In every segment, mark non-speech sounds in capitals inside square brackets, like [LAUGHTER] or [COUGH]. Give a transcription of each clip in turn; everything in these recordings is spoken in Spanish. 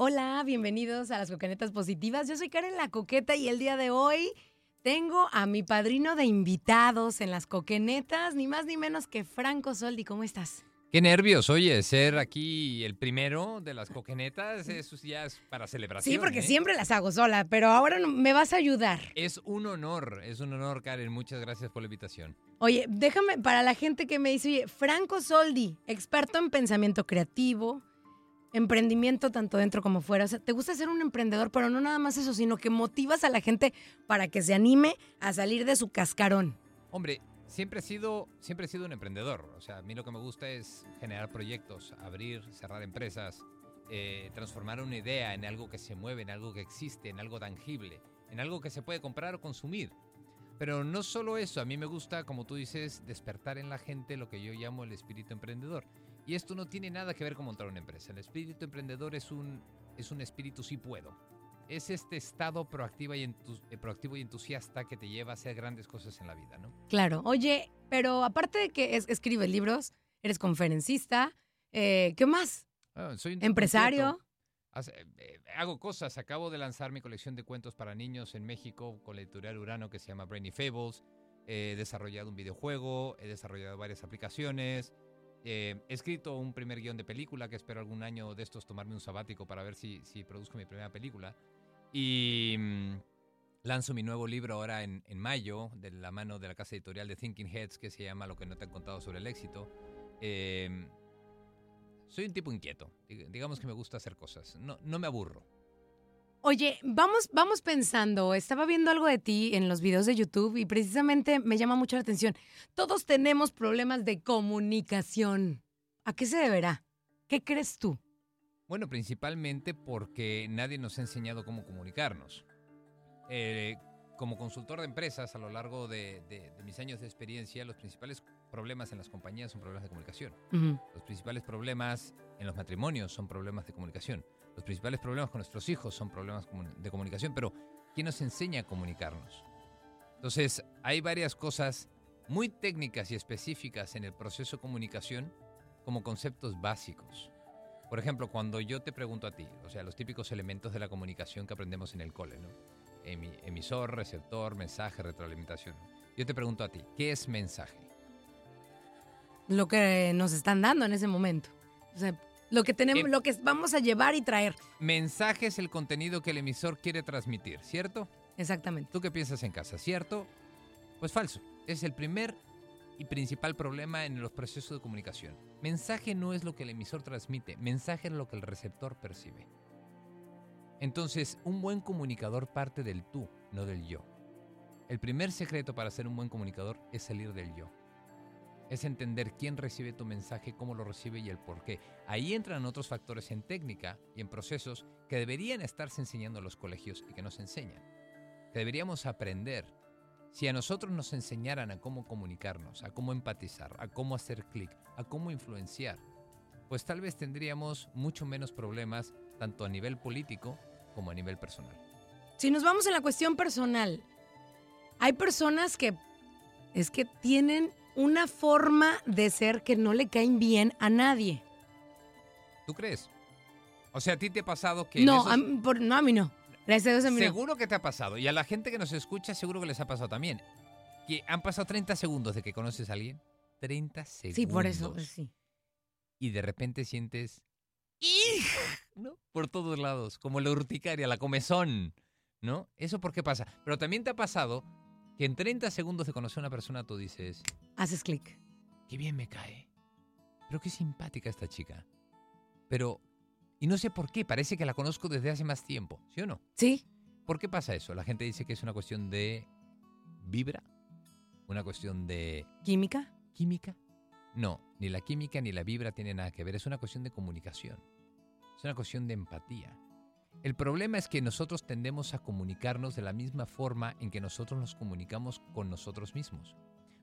Hola, bienvenidos a las Coquenetas Positivas. Yo soy Karen La Coqueta y el día de hoy tengo a mi padrino de invitados en las Coquenetas, ni más ni menos que Franco Soldi. ¿Cómo estás? Qué nervios, oye, ser aquí el primero de las coquenetas, eso ya es para celebración. Sí, porque ¿eh? siempre las hago sola, pero ahora me vas a ayudar. Es un honor, es un honor, Karen. Muchas gracias por la invitación. Oye, déjame para la gente que me dice, oye, Franco Soldi, experto en pensamiento creativo, emprendimiento tanto dentro como fuera. O sea, te gusta ser un emprendedor, pero no nada más eso, sino que motivas a la gente para que se anime a salir de su cascarón. Hombre, siempre he sido, siempre he sido un emprendedor. O sea, a mí lo que me gusta es generar proyectos, abrir, cerrar empresas, eh, transformar una idea en algo que se mueve, en algo que existe, en algo tangible, en algo que se puede comprar o consumir. Pero no solo eso, a mí me gusta, como tú dices, despertar en la gente lo que yo llamo el espíritu emprendedor. Y esto no tiene nada que ver con montar una empresa. El espíritu emprendedor es un, es un espíritu sí puedo. Es este estado proactivo y, eh, proactivo y entusiasta que te lleva a hacer grandes cosas en la vida, ¿no? Claro. Oye, pero aparte de que es- escribes libros, eres conferencista, eh, ¿qué más? Ah, soy un Empresario. eh, hago cosas. Acabo de lanzar mi colección de cuentos para niños en México con la editorial Urano que se llama Brainy Fables. He desarrollado un videojuego, he desarrollado varias aplicaciones. Eh, he escrito un primer guion de película que espero algún año de estos tomarme un sabático para ver si, si produzco mi primera película. Y mm, lanzo mi nuevo libro ahora en, en mayo de la mano de la casa editorial de Thinking Heads que se llama Lo que no te han contado sobre el éxito. Eh, soy un tipo inquieto. Dig- Digamos que me gusta hacer cosas. No, no me aburro. Oye, vamos, vamos pensando, estaba viendo algo de ti en los videos de YouTube y precisamente me llama mucho la atención. Todos tenemos problemas de comunicación. ¿A qué se deberá? ¿Qué crees tú? Bueno, principalmente porque nadie nos ha enseñado cómo comunicarnos. Eh, como consultor de empresas, a lo largo de, de- de mis años de experiencia, los principales problemas en las compañías son problemas de comunicación. Los principales problemas en los matrimonios son problemas de comunicación. Los principales problemas con nuestros hijos son problemas de comunicación. Pero, ¿quién nos enseña a comunicarnos? Entonces, hay varias cosas muy técnicas y específicas en el proceso de comunicación como conceptos básicos. Por ejemplo, cuando yo te pregunto a ti, o sea, los típicos elementos de la comunicación que aprendemos en el cole, ¿no? Emi- emisor, receptor, mensaje, retroalimentación. Yo te pregunto a ti, ¿qué es mensaje? Lo que nos están dando en ese momento. O sea, lo que tenemos, Em- lo que vamos a llevar y traer. Mensaje es el contenido que el emisor quiere transmitir, ¿cierto? Exactamente. ¿Tú qué piensas en casa, cierto? Pues falso. Es el primer y principal problema en los procesos de comunicación. Mensaje no es lo que el emisor transmite, mensaje es lo que el receptor percibe. Entonces, un buen comunicador parte del tú, no del yo. El primer secreto para ser un buen comunicador es salir del yo. Es entender quién recibe tu mensaje, cómo lo recibe y el por qué. Ahí entran otros factores en técnica y en procesos que deberían estarse enseñando en los colegios y que nos enseñan. Que deberíamos aprender. Si a nosotros nos enseñaran a cómo comunicarnos, a cómo empatizar, a cómo hacer clic, a cómo influenciar, pues tal vez tendríamos mucho menos problemas tanto a nivel político como a nivel personal. Si nos vamos en la cuestión personal, hay personas que es que tienen una forma de ser que no le caen bien a nadie. ¿Tú crees? O sea, ¿a ti te ha pasado que... No, esos- a mí- por- no, a mí no. Gracias a Dios a mí no. Seguro que te ha pasado. Y a la gente que nos escucha, seguro que les ha pasado también. Que han pasado 30 segundos de que conoces a alguien. 30 segundos. Sí, por eso, sí. Y de repente sientes. ¿No? Por todos lados. Como la urticaria, la comezón. ¿No? ¿Eso por qué pasa? Pero también te ha pasado que en 30 segundos de conocer a una persona tú dices. Haces clic. Qué bien me cae. Pero qué simpática esta chica. Pero. Y no sé por qué, parece que la conozco desde hace más tiempo. ¿Sí o no? Sí. ¿Por qué pasa eso? La gente dice que es una cuestión de vibra, una cuestión de ¿Química? química. No, ni la química ni la vibra tienen nada que ver, es una cuestión de comunicación. Es una cuestión de empatía. El problema es que nosotros tendemos a comunicarnos de la misma forma en que nosotros nos comunicamos con nosotros mismos.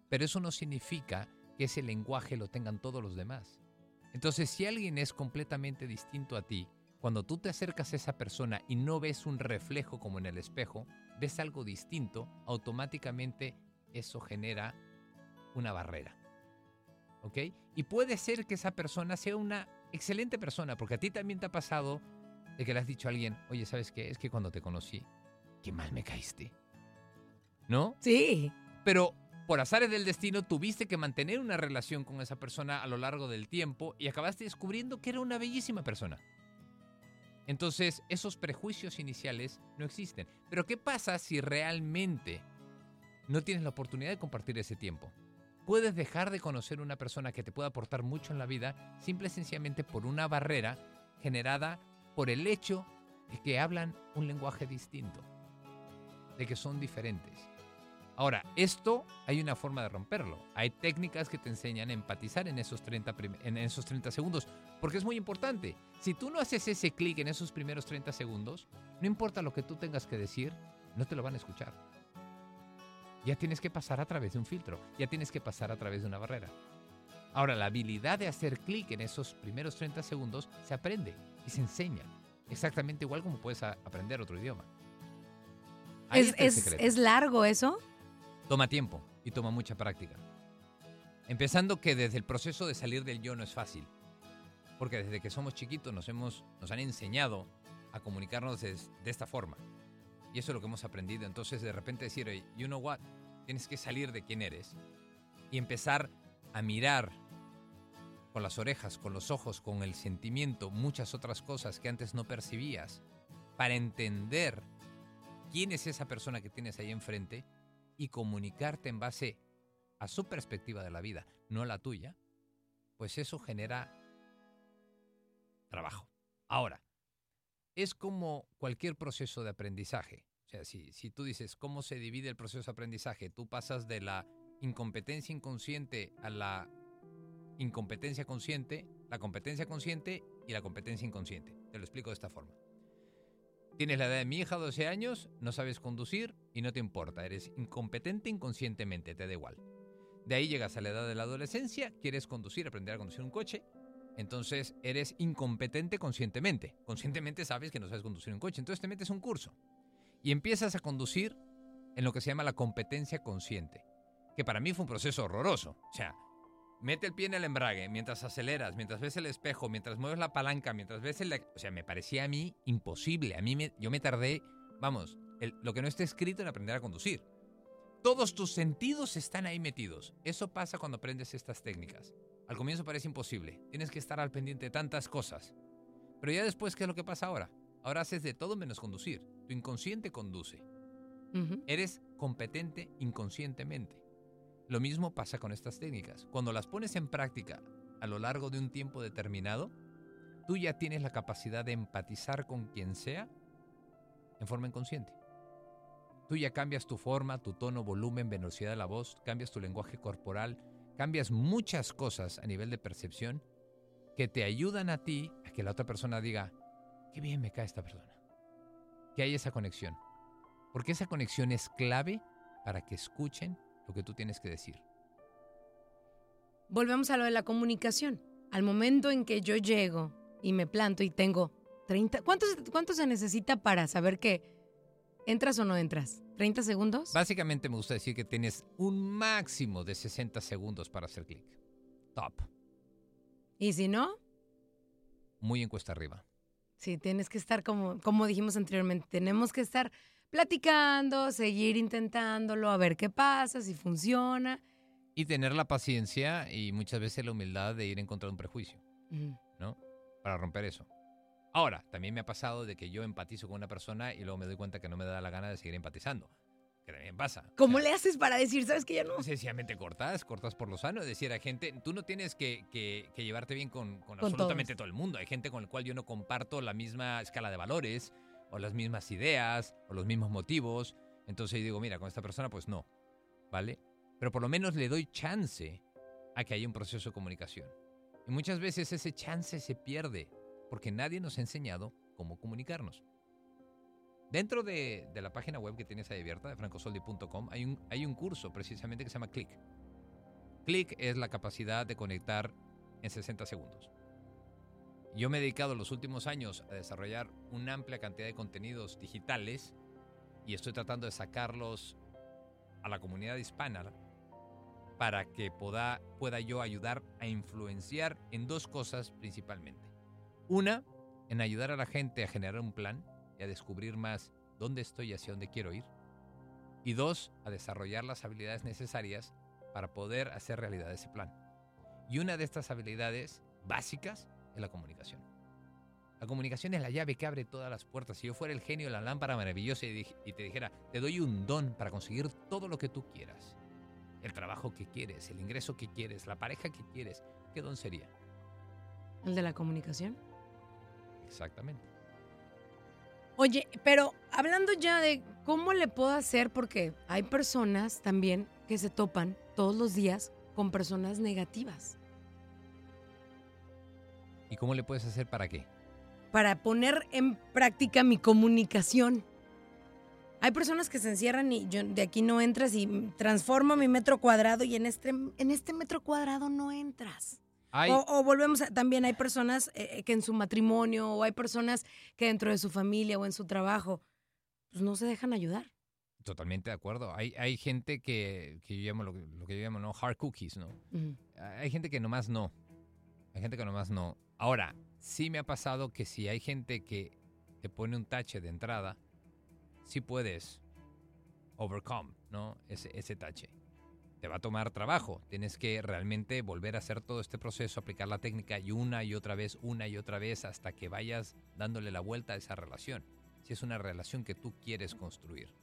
Pero eso no significa que ese lenguaje lo tengan todos los demás. Entonces, si alguien es completamente distinto a ti, cuando tú te acercas a esa persona y no ves un reflejo como en el espejo, ves algo distinto, automáticamente eso genera una barrera. ¿Ok? Y puede ser que esa persona sea una excelente persona, porque a ti también te ha pasado de que le has dicho a alguien, oye, ¿sabes qué? Es que cuando te conocí, qué mal me caíste. ¿No? Sí. Pero por azares del destino tuviste que mantener una relación con esa persona a lo largo del tiempo y acabaste descubriendo que era una bellísima persona. Entonces, esos prejuicios iniciales no existen. Pero ¿qué pasa si realmente no tienes la oportunidad de compartir ese tiempo? Puedes dejar de conocer una persona que te pueda aportar mucho en la vida simple y sencillamente por una barrera generada por el hecho de que hablan un lenguaje distinto, de que son diferentes. Ahora, esto hay una forma de romperlo. Hay técnicas que te enseñan a empatizar en esos 30, prim- en esos 30 segundos, porque es muy importante. Si tú no haces ese clic en esos primeros 30 segundos, no importa lo que tú tengas que decir, no te lo van a escuchar. Ya tienes que pasar a través de un filtro, ya tienes que pasar a través de una barrera. Ahora, la habilidad de hacer clic en esos primeros 30 segundos se aprende y se enseña. Exactamente igual como puedes aprender otro idioma. ¿Es, es, es largo eso? Toma tiempo y toma mucha práctica. Empezando que desde el proceso de salir del yo no es fácil. Porque desde que somos chiquitos nos, hemos, nos han enseñado a comunicarnos des- de, esta forma. Y eso es lo que hemos aprendido. Entonces de repente decir, "Oye, you know what, tienes que salir de quién eres y empezar a mirar con las orejas, con los ojos, con el sentimiento, muchas otras cosas que antes no percibías, para entender quién es esa persona que tienes ahí enfrente y comunicarte en base a su perspectiva de la vida, no la tuya, pues eso genera trabajo. Ahora, es como cualquier proceso de aprendizaje. O sea, si, si tú dices cómo se divide el proceso de aprendizaje, tú pasas de la incompetencia inconsciente a la incompetencia consciente, la competencia consciente y la competencia inconsciente. Te lo explico de esta forma. Tienes la edad de mi hija, 12 años, no sabes conducir y no te importa. Eres incompetente inconscientemente, te da igual. De ahí llegas a la edad de la adolescencia, quieres conducir, aprender a conducir un coche. Entonces eres incompetente conscientemente. Conscientemente sabes que no sabes conducir un coche. Entonces te metes un curso y empiezas a conducir en lo que se llama la competencia consciente. Que para mí fue un proceso horroroso. O sea, mete el pie en el embrague mientras aceleras, mientras ves el espejo, mientras mueves la palanca, mientras ves el... O sea, me parecía a mí imposible. A mí me, yo me tardé, vamos, el- lo que no está escrito en aprender a conducir. Todos tus sentidos están ahí metidos. Eso pasa cuando aprendes estas técnicas. Al comienzo parece imposible. Tienes que estar al pendiente de tantas cosas. Pero ya después, ¿qué es lo que pasa ahora? Ahora haces de todo menos conducir. Tu inconsciente conduce. Eres competente inconscientemente. Lo mismo pasa con estas técnicas. Cuando las pones en práctica a lo largo de un tiempo determinado, tú ya tienes la capacidad de empatizar con quien sea en forma inconsciente. Tú ya cambias tu forma, tu tono, volumen, velocidad de la voz, cambias tu lenguaje corporal, cambias muchas cosas a nivel de percepción que te ayudan a ti a que la otra persona diga, qué bien me cae esta persona. Que hay esa conexión. Porque esa conexión es clave para que escuchen lo que tú tienes que decir. Volvemos a lo de la comunicación. Al momento en que yo llego y me planto y tengo 30... ¿Cuánto, cuánto se necesita para saber que entras o no entras? ¿30 segundos? Básicamente me gusta decir que tienes un máximo de 60 segundos para hacer clic. Top. ¿Y si no? Muy en cuesta arriba. Sí, tienes que estar como, como dijimos anteriormente, tenemos que estar platicando, seguir intentándolo, a ver qué pasa, si funciona. Y tener la paciencia y muchas veces la humildad de ir en contra de un prejuicio. ¿no? Para romper eso. Ahora, también me ha pasado de que yo empatizo con una persona y luego me doy cuenta que no me da la gana de seguir empatizando. Que también pasa. ¿Cómo le haces para decir, sabes que ya no? Sencillamente cortas, cortas por lo sano. Es decir, hay gente, tú no tienes que, que- que llevarte bien con, con Con absolutamente todos. todo el mundo. Hay gente con la cual yo no comparto la misma escala de valores, o las mismas ideas, o los mismos motivos. Entonces yo digo, mira, con esta persona pues no, ¿vale? Pero por lo menos le doy chance a que haya un proceso de comunicación. Y muchas veces ese chance se pierde, porque nadie nos ha enseñado cómo comunicarnos. Dentro de, de la página web que tienes ahí abierta, de francosoldi.com, hay un, hay un curso precisamente que se llama Click. Click es la capacidad de conectar en 60 segundos. Yo me he dedicado los últimos años a desarrollar una amplia cantidad de contenidos digitales y estoy tratando de sacarlos a la comunidad hispana para que pueda, pueda yo ayudar a influenciar en dos cosas principalmente. Una, en ayudar a la gente a generar un plan y a descubrir más dónde estoy y hacia dónde quiero ir. Y dos, a desarrollar las habilidades necesarias para poder hacer realidad ese plan. Y una de estas habilidades básicas es la comunicación. La comunicación es la llave que abre todas las puertas. Si yo fuera el genio de la lámpara maravillosa y, te dijera, te doy un don para conseguir todo lo que tú quieras, el trabajo que quieres, el ingreso que quieres, la pareja que quieres, ¿qué don sería? ¿El de la comunicación? Exactamente. Oye, pero hablando ya de cómo le puedo hacer, porque hay personas también que se topan todos los días con personas negativas. ¿Y cómo le puedes hacer para qué? Para poner en práctica mi comunicación. Hay personas que se encierran y yo de aquí no entras y transformo mi metro cuadrado y en este, en este metro cuadrado no entras. O, o volvemos a, también hay personas eh, que en su matrimonio o hay personas que dentro de su familia o en su trabajo pues no se dejan ayudar. Totalmente de acuerdo. Hay, hay gente que, que yo llamo lo, que- lo que yo llamo ¿no? hard cookies, ¿no? Hay gente que nomás no. Hay gente que nomás no. Ahora, sí me ha pasado que si hay gente que te pone un tache de entrada, sí puedes overcome, ¿no? Ese, ese tache. Te va a tomar trabajo. Tienes que realmente volver a hacer todo este proceso, aplicar la técnica y una y otra vez, una y otra vez, hasta que vayas dándole la vuelta a esa relación. Si es una relación que tú quieres construir.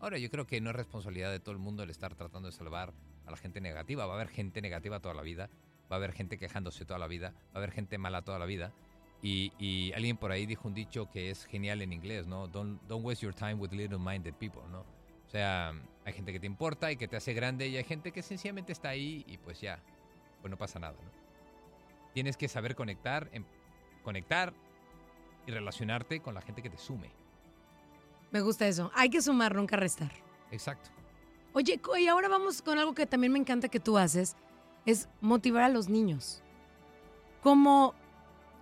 Ahora, yo creo que no es responsabilidad de todo el mundo el estar tratando de salvar a la gente negativa. Va a haber gente negativa toda la vida, va a haber gente quejándose toda la vida, va a haber gente mala toda la vida. Y, y alguien por ahí dijo un dicho que es genial en inglés, ¿no? Don't, don't waste your time with little-minded people, ¿no? O sea, hay gente que te importa y que te hace grande y hay gente que sencillamente está ahí y pues ya, pues no pasa nada, ¿no? Tienes que saber conectar, em- conectar y relacionarte con la gente que te sume. Me gusta eso. Hay que sumar, nunca restar. Exacto. Oye, y ahora vamos con algo que también me encanta que tú haces, es motivar a los niños. Como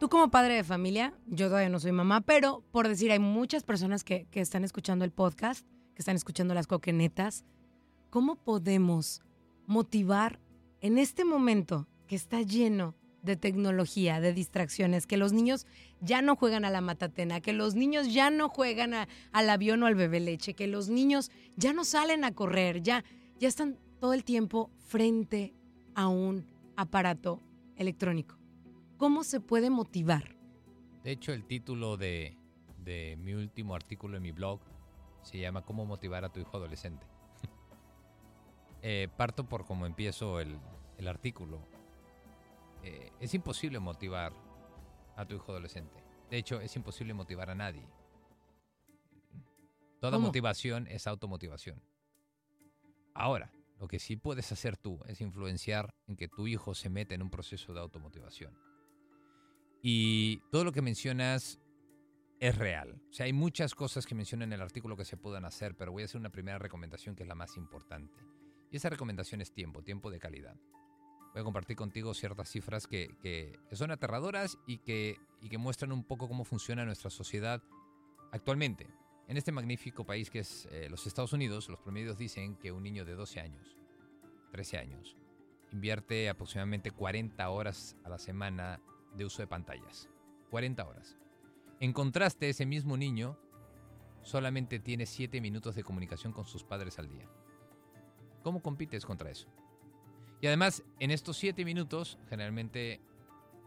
tú como padre de familia, yo todavía no soy mamá, pero por decir, hay muchas personas que, que están escuchando el podcast, que están escuchando las coquenetas. ¿Cómo podemos motivar en este momento que está lleno de tecnología, de distracciones, que los niños ya no juegan a la matatena, que los niños ya no juegan al avión o al bebé leche, que los niños ya no salen a correr, ya, ya están todo el tiempo frente a un aparato electrónico. ¿Cómo se puede motivar? De hecho, el título de, de mi último artículo en mi blog se llama ¿Cómo motivar a tu hijo adolescente? [LAUGHS] eh, parto por cómo empiezo el, el artículo. Eh, es imposible motivar a tu hijo adolescente. De hecho, es imposible motivar a nadie. Toda ¿Cómo? motivación es automotivación. Ahora, lo que sí puedes hacer tú es influenciar en que tu hijo se meta en un proceso de automotivación. Y todo lo que mencionas es real. O sea, hay muchas cosas que menciona en el artículo que se puedan hacer, pero voy a hacer una primera recomendación que es la más importante. Y esa recomendación es tiempo, tiempo de calidad. Voy a compartir contigo ciertas cifras que, que- que son aterradoras y que, y que muestran un poco cómo funciona nuestra sociedad actualmente. En este magnífico país que es eh, los Estados Unidos, los promedios dicen que un niño de 12 años, 13 años, invierte aproximadamente 40 horas a la semana de uso de pantallas. 40 horas. En contraste, ese mismo niño solamente tiene 7 minutos de comunicación con sus padres al día. ¿Cómo compites contra eso? Y además, en estos 7 minutos, generalmente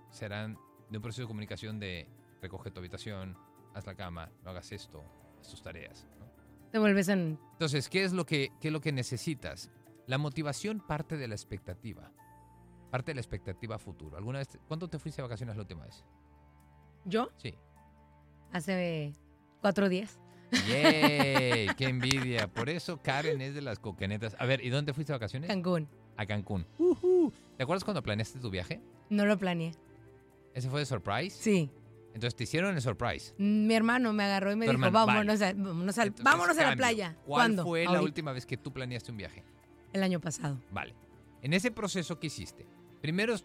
serán de un proceso de comunicación de recoge tu habitación, haz la cama, no hagas esto, tus tareas. ¿no? Te vuelves en... Entonces, ¿qué es, lo que, ¿qué es lo que necesitas? La motivación parte de la expectativa. Parte de la expectativa futuro. ¿Alguna vez, ¿Cuándo te fuiste de vacaciones la última vez? ¿Yo? Sí. Hace cuatro días. ¡Yay! [LAUGHS] ¡Qué envidia! Por eso Karen es de las coquenetas. A ver, ¿y dónde fuiste de vacaciones? Cancún. A Cancún. Ujú. ¿Te acuerdas cuando planeaste tu viaje? No lo planeé. ¿Ese fue de surprise? Sí. Entonces te hicieron el surprise. Mi hermano me agarró y me Tu dijo, hermano, vámonos, a, vámonos, al- Entonces, vámonos a la playa. ¿Cuál ¿Cuándo? fue la última vez que tú planeaste un viaje? El año pasado. Vale. En ese proceso, ¿qué hiciste? Primero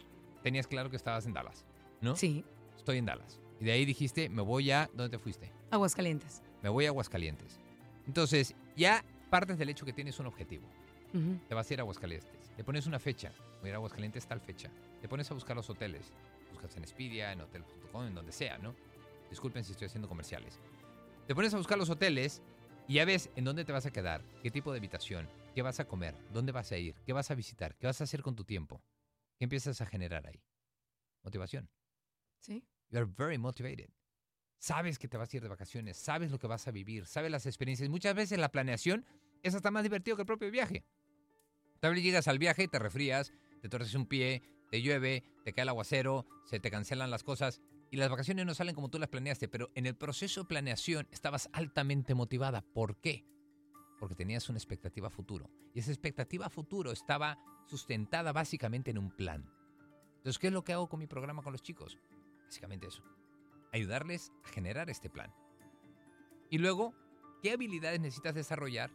tenías claro que estabas en Dallas, ¿no? Sí. Estoy en Dallas. Y de ahí dijiste, me voy a... ¿Dónde te fuiste? Aguascalientes. Me voy a Aguascalientes. Entonces, ya partes del hecho que tienes un objetivo. Ujú. Te vas a ir a Aguascalientes. Le pones una fecha. Voy a ir a Aguascalientes tal fecha. Te pones a buscar los hoteles. Buscas en Expedia, en hotel.com, en donde sea, ¿no? Disculpen si estoy haciendo comerciales. Te pones a buscar los hoteles y ya ves en dónde te vas a quedar, qué tipo de habitación, qué vas a comer, dónde vas a ir, qué vas a visitar, qué vas a hacer con tu tiempo. ¿Qué empiezas a generar ahí? Motivación. Sí. You are very motivated. Sabes que te vas a ir de vacaciones, sabes lo que vas a vivir, sabes las experiencias. Muchas veces la planeación es hasta más divertido que el propio viaje. Tal vez llegas al viaje y te resfrías, te torces un pie, te llueve, te cae el aguacero, se te cancelan las cosas y las vacaciones no salen como tú las planeaste, pero en el proceso de planeación estabas altamente motivada. ¿Por qué? Porque tenías una expectativa futuro. Y esa expectativa futuro estaba sustentada básicamente en un plan. Entonces, ¿qué es lo que hago con mi programa con los chicos? Básicamente eso. Ayudarles a generar este plan. Y luego, ¿qué habilidades necesitas desarrollar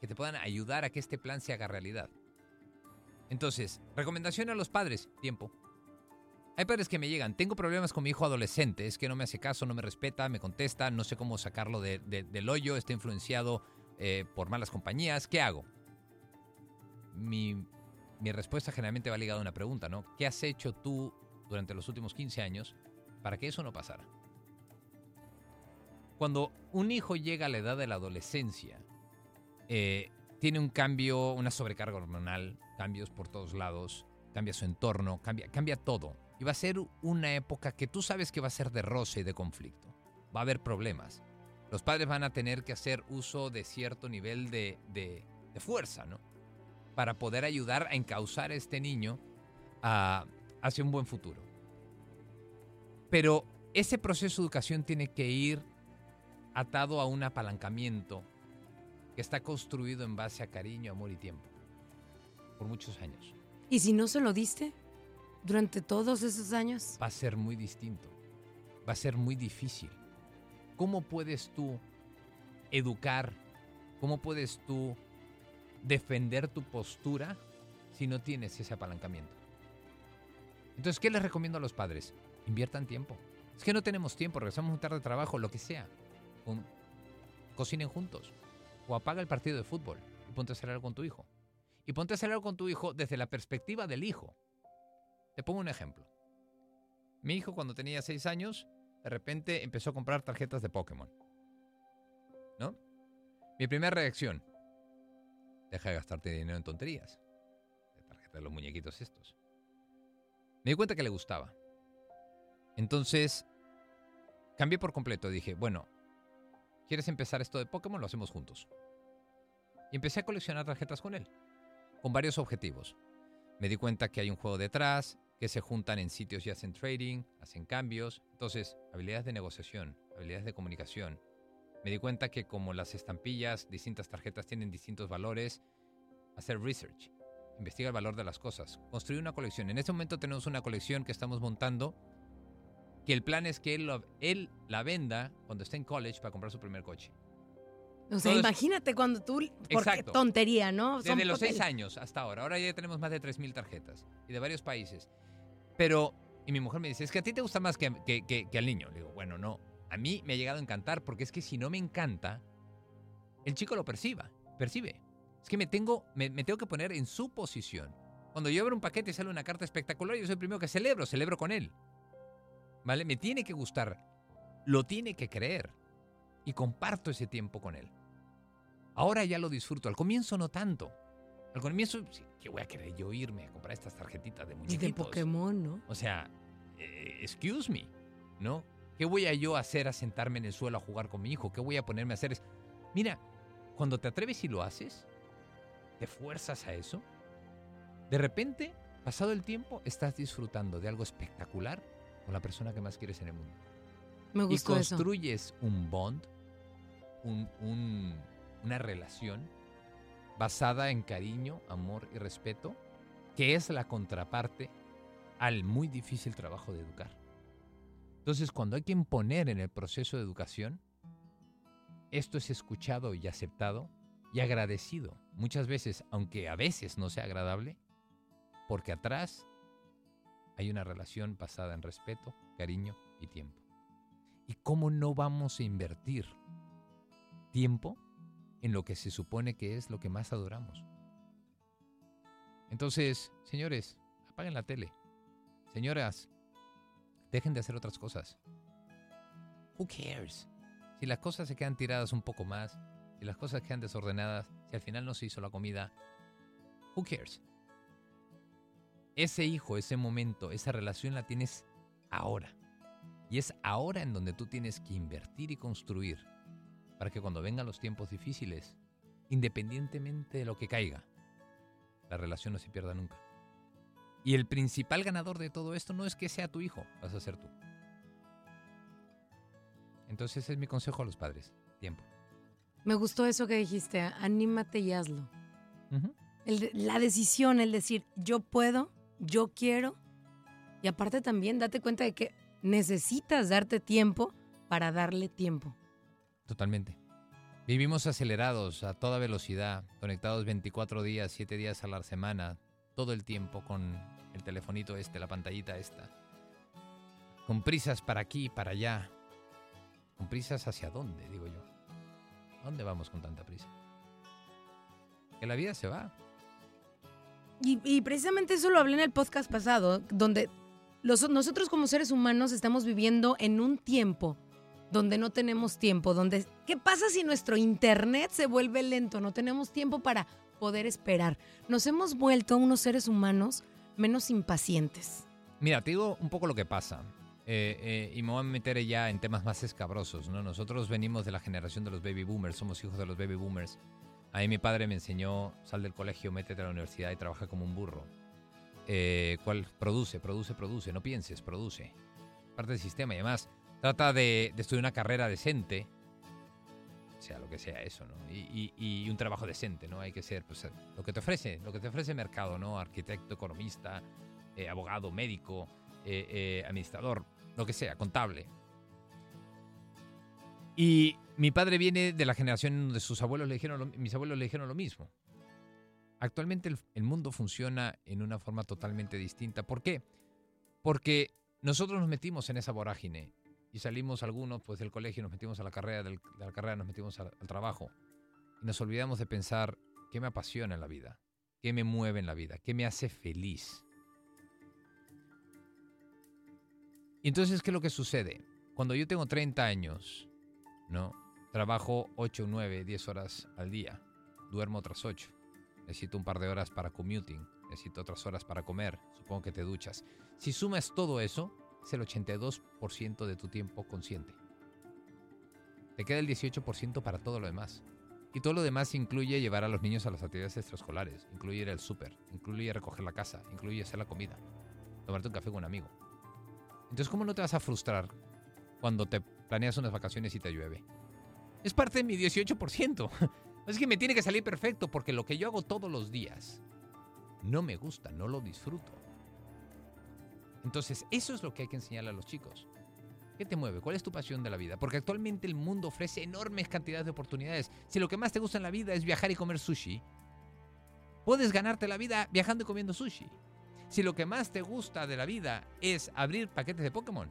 que te puedan ayudar a que este plan se haga realidad? Entonces, recomendación a los padres, tiempo. Hay padres que me llegan, tengo problemas con mi hijo adolescente, es que no me hace caso, no me respeta, me contesta, no sé cómo sacarlo de- de- del hoyo, está influenciado eh, por malas compañías, ¿qué hago? Mi, mi respuesta generalmente va ligada a una pregunta, ¿no? ¿Qué has hecho tú durante los últimos 15 años para que eso no pasara? Cuando un hijo llega a la edad de la adolescencia, eh, tiene un cambio, una sobrecarga hormonal, cambios por todos lados, cambia su entorno, cambia, cambia todo. Y va a ser una época que tú sabes que va a ser de roce y de conflicto. Va a haber problemas. Los padres van a tener que hacer uso de cierto nivel de, de- fuerza, ¿no? Para poder ayudar a encauzar a este niño hacia un buen futuro. Pero ese proceso de educación tiene que ir atado a un apalancamiento que está construido en base a cariño, amor y tiempo. Por muchos años. ¿Y si no se lo diste durante todos esos años? Va a ser muy distinto. Va a ser muy difícil. ¿Cómo puedes tú educar? ¿Cómo puedes tú defender tu postura si no tienes ese apalancamiento? Entonces, ¿qué les recomiendo a los padres? Inviertan tiempo. Es que no tenemos tiempo, regresamos muy tarde de trabajo, lo que sea. Con- cocinen juntos. O apaga el partido de fútbol y ponte a hacer algo con tu hijo. Y ponte a hacer algo con tu hijo desde la perspectiva del hijo. Te pongo un ejemplo. Mi hijo cuando tenía seis años, de repente empezó a comprar tarjetas de Pokémon. ¿No? Mi primera reacción, deja de gastarte dinero en tonterías. De tarjeta de los muñequitos estos. Me di cuenta que le gustaba. Entonces, cambié por completo. Dije, bueno, ¿quieres empezar esto de Pokémon? Lo hacemos juntos. Y empecé a coleccionar tarjetas con él. Con varios objetivos. Me di cuenta que hay un juego detrás, que se juntan en sitios y hacen trading, hacen cambios. Entonces, habilidades de negociación, habilidades de comunicación. Me di cuenta que como las estampillas, distintas tarjetas tienen distintos valores, hacer research, investigar el valor de las cosas, construir una colección. En este momento tenemos una colección que estamos montando, que el plan es que él, él la venda cuando esté en college para comprar su primer coche. O sea, imagínate cuando tú... Porque Exacto. tontería, ¿no? Son Desde los seis años hasta ahora. Ahora ya tenemos más de 3.000 tarjetas y de varios países. Pero, y mi mujer me dice, es que a ti te gusta más que, que- que- que al niño. Le digo, bueno, no. A mí me ha llegado a encantar porque es que si no me encanta, el chico lo perciba, percibe. Es que me tengo, me, me tengo que poner en su posición. Cuando yo abro un paquete y sale una carta espectacular, yo soy el primero que celebro, celebro con él. ¿Vale? Me tiene que gustar, lo tiene que creer y comparto ese tiempo con él. Ahora ya lo disfruto, al comienzo no tanto. Al comienzo, ¿qué voy a querer yo irme a comprar estas tarjetitas de Y muñequitos? de Pokémon, ¿no? O sea, eh, excuse me, ¿no? ¿Qué voy a yo hacer a sentarme en el suelo a jugar con mi hijo? ¿Qué voy a ponerme a hacer? Es, mira, cuando te atreves y lo haces, te fuerzas a eso, de repente, pasado el tiempo, estás disfrutando de algo espectacular con la persona que más quieres en el mundo. Me Y gustó eso. construyes un bond, un- un- una relación basada en cariño, amor y respeto, que es la contraparte al muy difícil trabajo de educar. Entonces, cuando hay que imponer en el proceso de educación, esto es escuchado y aceptado y agradecido. Muchas veces, aunque a veces no sea agradable, porque atrás hay una relación basada en respeto, cariño y tiempo. ¿Y cómo no vamos a invertir tiempo en lo que se supone que es lo que más adoramos? Entonces, señores, apaguen la tele. Señoras, dejen de hacer otras cosas. Who cares? Si las cosas se quedan tiradas un poco más, si las cosas quedan desordenadas, si al final no se hizo la comida, who cares? Ese hijo, ese momento, esa relación la tienes ahora. Y es ahora en donde tú tienes que invertir y construir para que cuando vengan los tiempos difíciles, independientemente de lo que caiga, la relación no se pierda nunca. Y el principal ganador de todo esto no es que sea tu hijo, vas a ser tú. Entonces ese es mi consejo a los padres. Tiempo. Me gustó eso que dijiste, anímate y hazlo. El la decisión, el decir, yo puedo, yo quiero. Y aparte también date cuenta de que necesitas darte tiempo para darle tiempo. Totalmente. Vivimos acelerados a toda velocidad, conectados 24 días, 7 días a la semana, todo el tiempo con el telefonito este, la pantallita esta. Con prisas para aquí para allá. ¿Con prisas hacia dónde, digo yo? ¿A dónde vamos con tanta prisa? Que la vida se va. Y, y precisamente eso lo hablé en el podcast pasado, donde los- nosotros como seres humanos estamos viviendo en un tiempo donde no tenemos tiempo, donde ¿qué pasa si nuestro internet se vuelve lento? No tenemos tiempo para poder esperar. Nos hemos vuelto unos seres humanos menos impacientes. Mira, te digo un poco lo que pasa. eh, eh, y me voy a meter ya en temas más escabrosos, ¿no? Nosotros venimos de la generación de los baby boomers, somos hijos de los baby boomers. Ahí mi padre me enseñó, sal del colegio, métete a la universidad y trabaja como un burro. Eh, ¿Cuál? Produce, produce, produce, no pienses, produce. Parte del sistema y además trata de, de estudiar una carrera decente, sea lo que sea eso, ¿no? Y, y- y un trabajo decente, ¿no? Hay que ser, pues, lo que te ofrece, lo que te ofrece el mercado, ¿no? Arquitecto, economista, eh, abogado, médico, eh, eh, administrador, lo que sea, contable. Y mi padre viene de la generación donde sus abuelos le dijeron, lo- mis abuelos le dijeron lo mismo. Actualmente el, el mundo funciona en una forma totalmente distinta. ¿Por qué? Porque nosotros nos metimos en esa vorágine y salimos algunos pues del colegio, nos metimos a la carrera, del- de la carrera nos metimos al, al trabajo y nos olvidamos de pensar qué me apasiona en la vida, qué me mueve en la vida, qué me hace feliz. Y entonces, ¿qué es lo que sucede? Cuando yo tengo 30 años, ¿no? Trabajo 8, 9, 10 horas al día. Duermo otras 8. Necesito un par de horas para commuting. Necesito otras horas para comer. Supongo que te duchas. Si sumas todo eso, es el 82% de tu tiempo consciente. Te queda el 18% para todo lo demás. Y todo lo demás incluye llevar a los niños a las actividades extraescolares, incluye ir al súper, incluye recoger la casa, incluye hacer la comida, tomarte un café con un amigo. Entonces, ¿cómo no te vas a frustrar cuando te planeas unas vacaciones y te llueve? Es parte de mi 18%. [LAUGHS] Es que me tiene que salir perfecto porque lo que yo hago todos los días no me gusta, no lo disfruto. Entonces, eso es lo que hay que enseñarle a los chicos. ¿Qué te mueve? ¿Cuál es tu pasión de la vida? Porque actualmente el mundo ofrece enormes cantidades de oportunidades. Si lo que más te gusta en la vida es viajar y comer sushi, puedes ganarte la vida viajando y comiendo sushi. Si lo que más te gusta de la vida es abrir paquetes de Pokémon,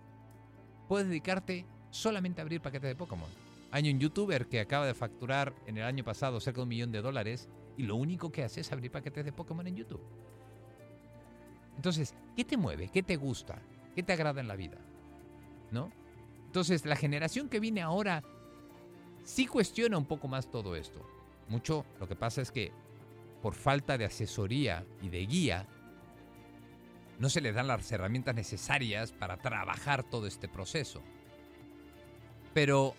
puedes dedicarte solamente a abrir paquetes de Pokémon. Hay un youtuber que acaba de facturar en el año pasado cerca de un millón de dólares y lo único que hace es abrir paquetes de Pokémon en YouTube. Entonces, ¿qué te mueve? ¿Qué te gusta? ¿Qué te agrada en la vida? ¿No? Entonces, la generación que viene ahora sí cuestiona un poco más todo esto. Mucho lo que pasa es que por falta de asesoría y de guía, no se les dan las herramientas necesarias para trabajar todo este proceso. Pero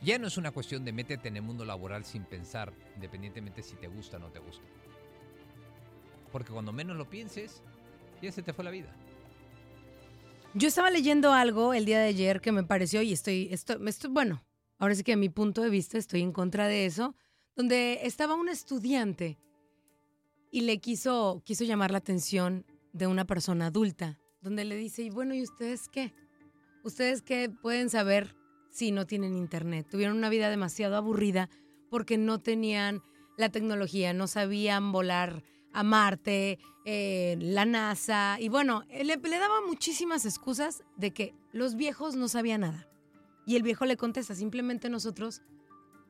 ya no es una cuestión de métete en el mundo laboral sin pensar, independientemente si te gusta o no te gusta. Porque cuando menos lo pienses, ya se te fue la vida. Yo estaba leyendo algo el día de ayer que me pareció, y estoy, estoy, bueno, ahora sí que a mi punto de vista estoy en contra de eso, donde estaba un estudiante y le quiso, quiso llamar la atención de una persona adulta, donde le dice, y bueno, ¿y ustedes qué? ¿Ustedes qué pueden saber si no tienen internet? Tuvieron una vida demasiado aburrida porque no tenían la tecnología, no sabían volar a Marte, eh, la NASA, y bueno, le, le daba muchísimas excusas de que los viejos no sabían nada. Y el viejo le contesta, simplemente nosotros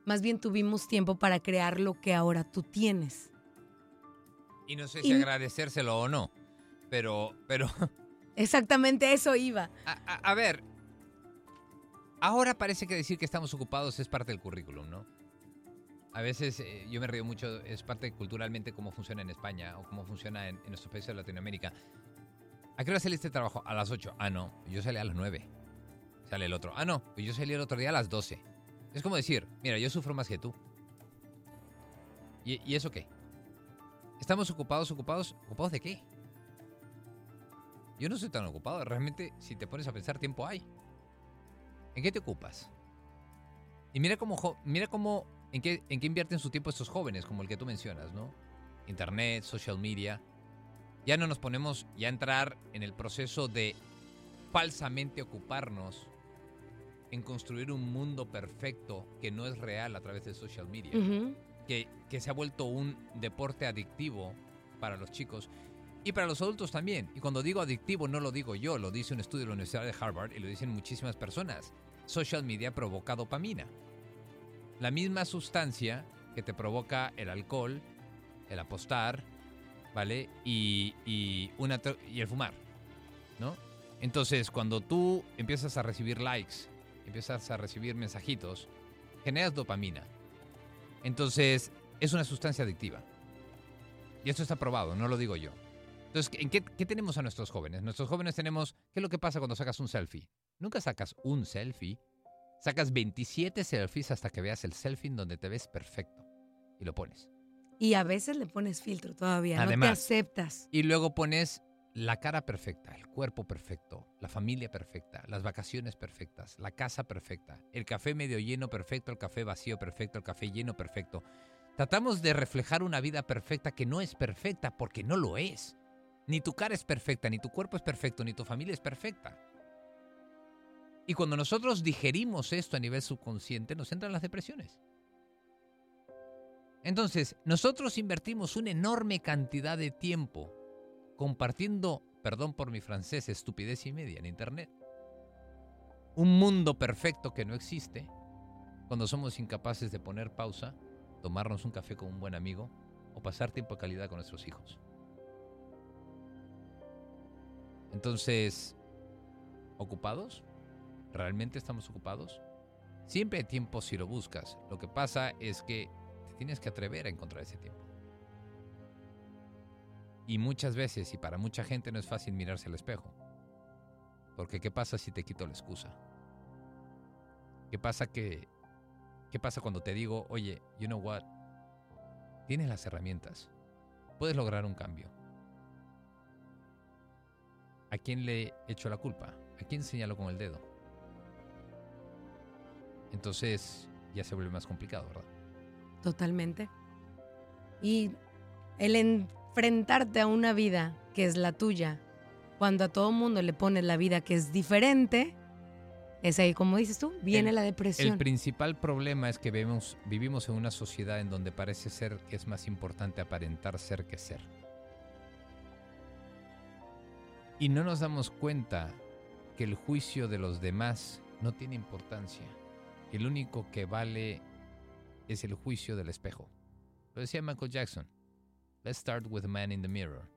más bien tuvimos tiempo para crear lo que ahora tú tienes. Y no sé si agradecérselo o no, pero, pero... [LAUGHS] Exactamente eso iba. A, a, a ver, ahora parece que decir que estamos ocupados es parte del currículum, ¿no? A veces eh, yo me río mucho, es parte culturalmente cómo funciona en España o cómo funciona en, en nuestros países de Latinoamérica. ¿A qué hora saliste de trabajo? A las 8. Ah, no, yo salí a las 9. Sale el otro. Ah, no, yo salí el otro día a las 12. Es como decir, mira, yo sufro más que tú. ¿Y, y eso qué? ¿Estamos ocupados, ocupados? ¿Ocupados de qué? Yo no soy tan ocupado. Realmente, si te pones a pensar, tiempo hay. ¿En qué te ocupas? Y mira cómo, mira cómo ¿En qué, ¿En qué invierten su tiempo estos jóvenes, como el que tú mencionas, no? Internet, social media. Ya no nos ponemos ya a entrar en el proceso de falsamente ocuparnos en construir un mundo perfecto que no es real a través de social media. Uh -huh. que, que se ha vuelto un deporte adictivo para los chicos y para los adultos también. Y cuando digo adictivo no lo digo yo, lo dice un estudio de la Universidad de Harvard y lo dicen muchísimas personas. Social media provoca dopamina la misma sustancia que te provoca el alcohol, el apostar, ¿vale? Y, y, el fumar, ¿no? Entonces, cuando tú empiezas a recibir likes, empiezas a recibir mensajitos, generas dopamina. Entonces, es una sustancia adictiva. Y esto está probado, no lo digo yo. Entonces, ¿en qué, qué tenemos a nuestros jóvenes? Nuestros jóvenes tenemos, ¿qué es lo que pasa cuando sacas un selfie? Nunca sacas un selfie, Sacas 27 selfies hasta que veas el selfie en donde te ves perfecto y lo pones. Y a veces le pones filtro todavía, Además, no te aceptas. Y luego pones la cara perfecta, el cuerpo perfecto, la familia perfecta, las vacaciones perfectas, la casa perfecta, el café medio lleno perfecto, el café vacío perfecto, el café lleno perfecto. Tratamos de reflejar una vida perfecta que no es perfecta porque no lo es. Ni tu cara es perfecta, ni tu cuerpo es perfecto, ni tu familia es perfecta. Y cuando nosotros digerimos esto a nivel subconsciente, nos entran las depresiones. Entonces, nosotros invertimos una enorme cantidad de tiempo compartiendo, perdón por mi francés, estupidez y media en Internet. Un mundo perfecto que no existe cuando somos incapaces de poner pausa, tomarnos un café con un buen amigo o pasar tiempo de calidad con nuestros hijos. Entonces, ¿ocupados? ¿Realmente estamos ocupados? Siempre hay tiempo si lo buscas. Lo que pasa es que te tienes que atrever a encontrar ese tiempo. Y muchas veces, y para mucha gente no es fácil mirarse al espejo. Porque ¿qué pasa si te quito la excusa? ¿Qué pasa que ¿Qué pasa cuando te digo, oye, you know what? Tienes las herramientas. Puedes lograr un cambio. ¿A quién le echo la culpa? ¿A quién señalo con el dedo? Entonces ya se vuelve más complicado, ¿verdad? Totalmente. Y el enfrentarte a una vida que es la tuya, cuando a todo mundo le pones la vida que es diferente, es ahí, como dices tú, viene El- la depresión. El principal problema es que vemos- vivimos en una sociedad en donde parece ser que es más importante aparentar ser que ser. Y no nos damos cuenta que el juicio de los demás no tiene importancia. El único que vale es el juicio del espejo. Lo decía Michael Jackson. Let's start with man in the mirror.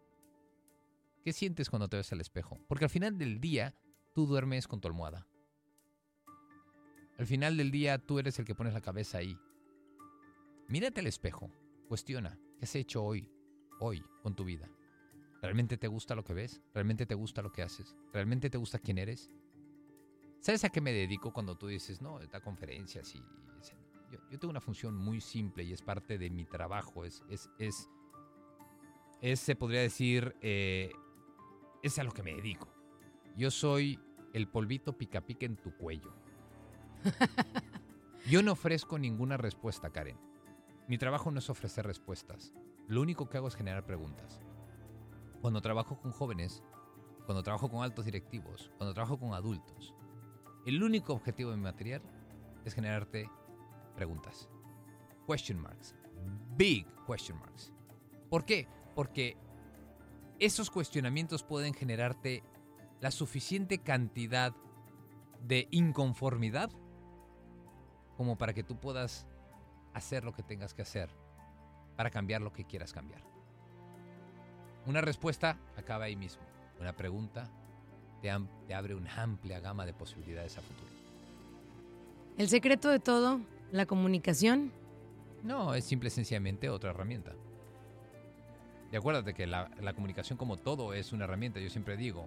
¿Qué sientes cuando te ves al espejo? Porque al final del día tú duermes con tu almohada. Al final del día tú eres el que pones la cabeza ahí. Mírate al espejo, cuestiona, ¿qué has hecho hoy, hoy, con tu vida? ¿Realmente te gusta lo que ves? ¿Realmente te gusta lo que haces? ¿Realmente te gusta quién eres? ¿Sabes a qué me dedico cuando tú dices, no, da conferencias y... Yo, yo tengo una función muy simple y es parte de mi trabajo, es, es, es, es se podría decir, eh, es a lo que me dedico. Yo soy el polvito pica pica en tu cuello. [LAUGHS] Yo no ofrezco ninguna respuesta, Karen. Mi trabajo no es ofrecer respuestas. Lo único que hago es generar preguntas. Cuando trabajo con jóvenes, cuando trabajo con altos directivos, cuando trabajo con adultos, el único objetivo de mi material es generarte preguntas. Question marks. Big question marks. ¿Por qué? Porque esos cuestionamientos pueden generarte la suficiente cantidad de inconformidad como para que tú puedas hacer lo que tengas que hacer para cambiar lo que quieras cambiar. Una respuesta acaba ahí mismo. Una pregunta te, abre una amplia gama de posibilidades a futuro. El secreto de todo, la comunicación. No, es simple y sencillamente otra herramienta. Y acuérdate que la, la comunicación como todo es una herramienta. Yo siempre digo,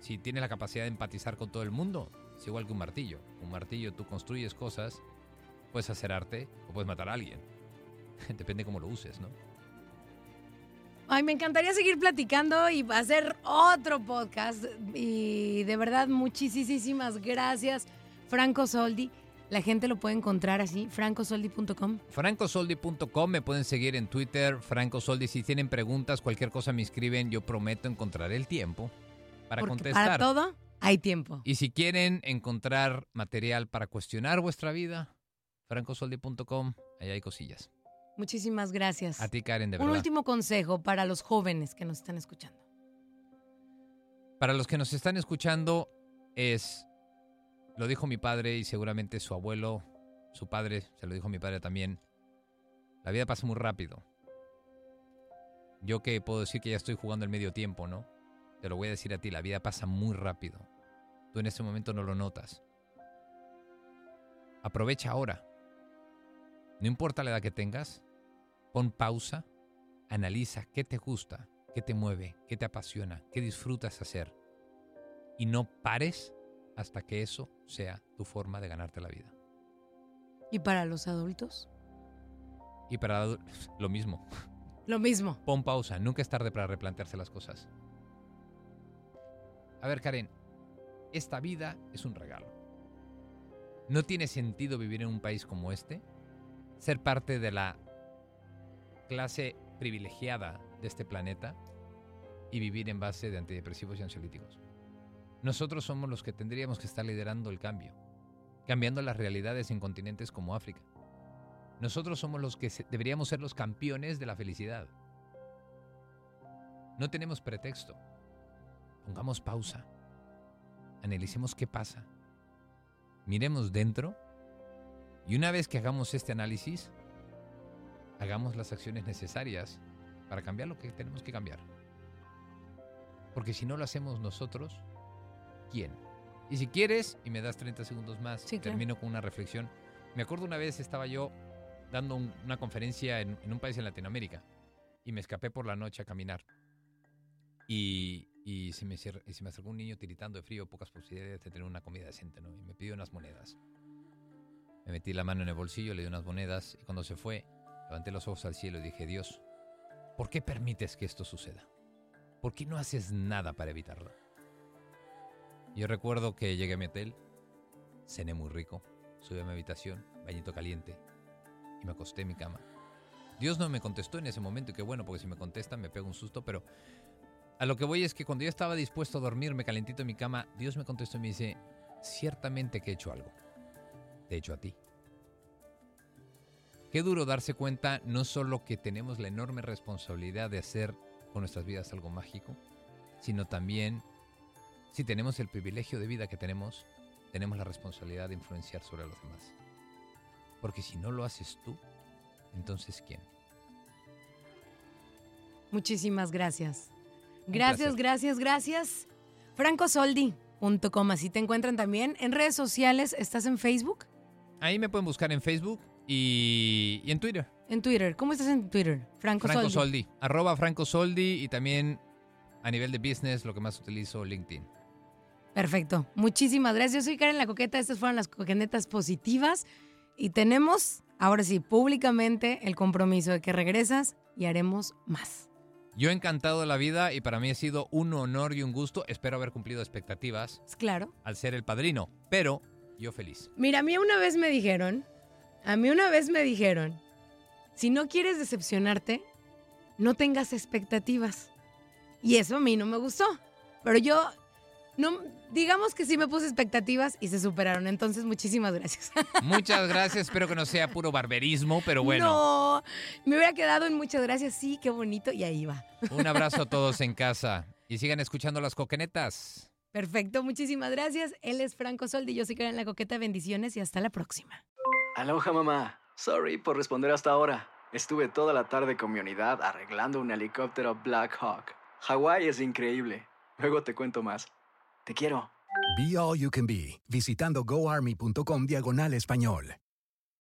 si tienes la capacidad de empatizar con todo el mundo, es igual que un martillo. Un martillo tú construyes cosas, puedes hacer arte o puedes matar a alguien. [LAUGHS] Depende cómo lo uses, ¿no? Ay, me encantaría seguir platicando y hacer otro podcast. Y de verdad, muchísimas gracias, Franco Soldi. La gente lo puede encontrar así, francosoldi.com. francosoldi.com, me pueden seguir en Twitter, francosoldi. Si tienen preguntas, cualquier cosa me escriben, yo prometo encontrar el tiempo para Porque contestar. para todo hay tiempo. Y si quieren encontrar material para cuestionar vuestra vida, francosoldi.com, ahí hay cosillas. Muchísimas gracias. A ti, Karen, de Un verdad. último consejo para los jóvenes que nos están escuchando. Para los que nos están escuchando, es, lo dijo mi padre y seguramente su abuelo, su padre, se lo dijo mi padre también, la vida pasa muy rápido. Yo que puedo decir que ya estoy jugando el medio tiempo, ¿no? Te lo voy a decir a ti, la vida pasa muy rápido. Tú en ese momento no lo notas. Aprovecha ahora. No importa la edad que tengas, pon pausa, analiza qué te gusta, qué te mueve, qué te apasiona, qué disfrutas hacer. Y no pares hasta que eso sea tu forma de ganarte la vida. ¿Y para los adultos? Y para adu- lo mismo, Lo mismo. pon pausa, nunca es tarde para replantearse las cosas. A ver, Karen, esta vida es un regalo. No tiene sentido vivir en un país como este, ser parte de la clase privilegiada de este planeta y vivir en base de antidepresivos y ansiolíticos. Nosotros somos los que tendríamos que estar liderando el cambio, cambiando las realidades en continentes como África. Nosotros somos los que deberíamos ser los campeones de la felicidad. No tenemos pretexto. Pongamos pausa. Analicemos qué pasa. Miremos dentro. Y una vez que hagamos este análisis, hagamos las acciones necesarias para cambiar lo que tenemos que cambiar. Porque si no lo hacemos nosotros, ¿quién? Y si quieres, y me das 30 segundos más, Sí, claro. termino con una reflexión. Me acuerdo una vez estaba yo dando un- una conferencia en, en un país en Latinoamérica y me escapé por la noche a caminar. Y, y se, me, se me acercó un niño tiritando de frío, pocas posibilidades de tener una comida decente, ¿no? Y me pidió unas monedas. Me metí la mano en el bolsillo, le di unas monedas y cuando se fue, levanté los ojos al cielo y dije, Dios, ¿por qué permites que esto suceda? ¿Por qué no haces nada para evitarlo? Yo recuerdo que llegué a mi hotel, cené muy rico, subí a mi habitación, bañito caliente y me acosté en mi cama. Dios no me contestó en ese momento y qué bueno, porque si me contestan me pego un susto, pero a lo que voy es que cuando yo estaba dispuesto a dormirme calentito en mi cama, Dios me contestó y me dice, ciertamente que he hecho algo. Te he hecho a ti. Qué duro darse cuenta no solo que tenemos la enorme responsabilidad de hacer con nuestras vidas algo mágico, sino también, si tenemos el privilegio de vida que tenemos, tenemos la responsabilidad de influenciar sobre los demás. Porque si no lo haces tú, entonces ¿quién? Muchísimas gracias. Gracias, gracias, gracias. francosoldi.com, así te encuentran también en redes sociales. ¿Estás en Facebook? Ahí me pueden buscar en Facebook y, y en Twitter. En Twitter. ¿Cómo estás en Twitter? Franco, Franco Soldi. Soldi. Arroba Franco Soldi y también a nivel de business lo que más utilizo LinkedIn. Perfecto. Muchísimas gracias. Yo soy Karen La Coqueta. Estas fueron las coquenetas positivas. Y tenemos, ahora sí, públicamente el compromiso de que regresas y haremos más. Yo encantado de la vida y para mí ha sido un honor y un gusto. Espero haber cumplido expectativas Claro. al ser el padrino, pero yo feliz. Mira, a mí una vez me dijeron, a mí una vez me dijeron, si no quieres decepcionarte, no tengas expectativas. Y eso a mí no me gustó. Pero yo, no, digamos que sí me puse expectativas y se superaron. Entonces, muchísimas gracias. [LAUGHS] Muchas gracias, espero que no sea puro barberismo, pero bueno. No, me hubiera quedado en muchas gracias. Sí, qué bonito. Y ahí va. Un abrazo a todos en casa y sigan escuchando las coquenetas. Perfecto, muchísimas gracias. Él es Franco Soldi, yo soy Karen La Coqueta. Bendiciones y hasta la próxima. Aloha mamá. Sorry por responder hasta ahora. Estuve toda la tarde con mi unidad arreglando un helicóptero Black Hawk. Hawái es increíble. Luego te cuento más. Te quiero. Be All You Can Be, visitando goarmy.com diagonal español.